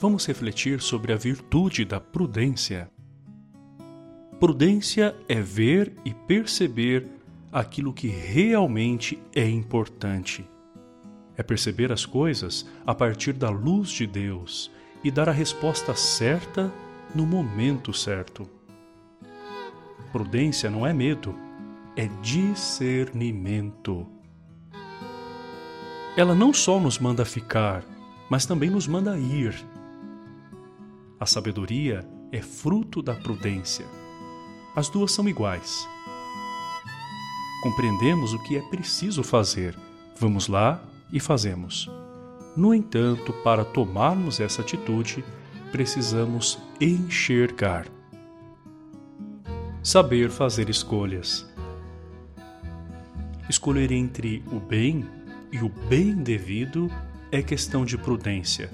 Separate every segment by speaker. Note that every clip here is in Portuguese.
Speaker 1: vamos refletir sobre a virtude da prudência. Prudência é ver e perceber aquilo que realmente é importante. É perceber as coisas a partir da luz de Deus e dar a resposta certa no momento certo. Prudência não é medo, é discernimento. Ela não só nos manda ficar, mas também nos manda ir. A sabedoria é fruto da prudência. As duas são iguais. Compreendemos o que é preciso fazer. Vamos lá e fazemos. No entanto, para tomarmos essa atitude, precisamos enxergar. Saber fazer escolhas. Escolher entre o bem e o bem devido é questão de prudência.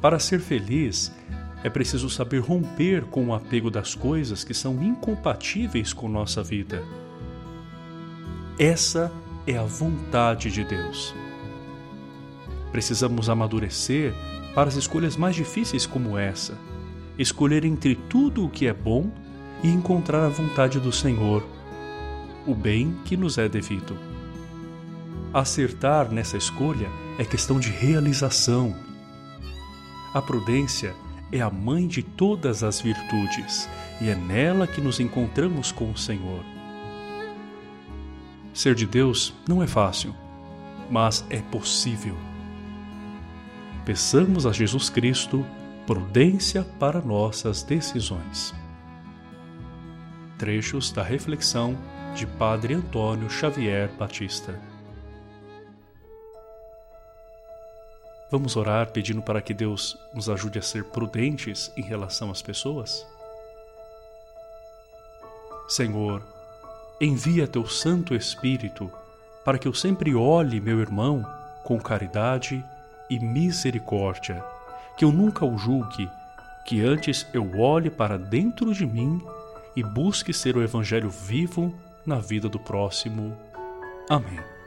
Speaker 1: Para ser feliz, é preciso saber romper com o apego das coisas que são incompatíveis com nossa vida. Essa é a vontade de Deus. Precisamos amadurecer para as escolhas mais difíceis como essa, escolher entre tudo o que é bom e encontrar a vontade do Senhor, o bem que nos é devido. Acertar nessa escolha é questão de realização. A prudência é a mãe de todas as virtudes e é nela que nos encontramos com o Senhor. Ser de Deus não é fácil, mas é possível. Peçamos a Jesus Cristo prudência para nossas decisões. Trechos da reflexão de Padre Antônio Xavier Batista. Vamos orar pedindo para que Deus nos ajude a ser prudentes em relação às pessoas? Senhor, envia teu Santo Espírito para que eu sempre olhe meu irmão com caridade e misericórdia, que eu nunca o julgue, que antes eu olhe para dentro de mim e busque ser o Evangelho vivo na vida do próximo. Amém.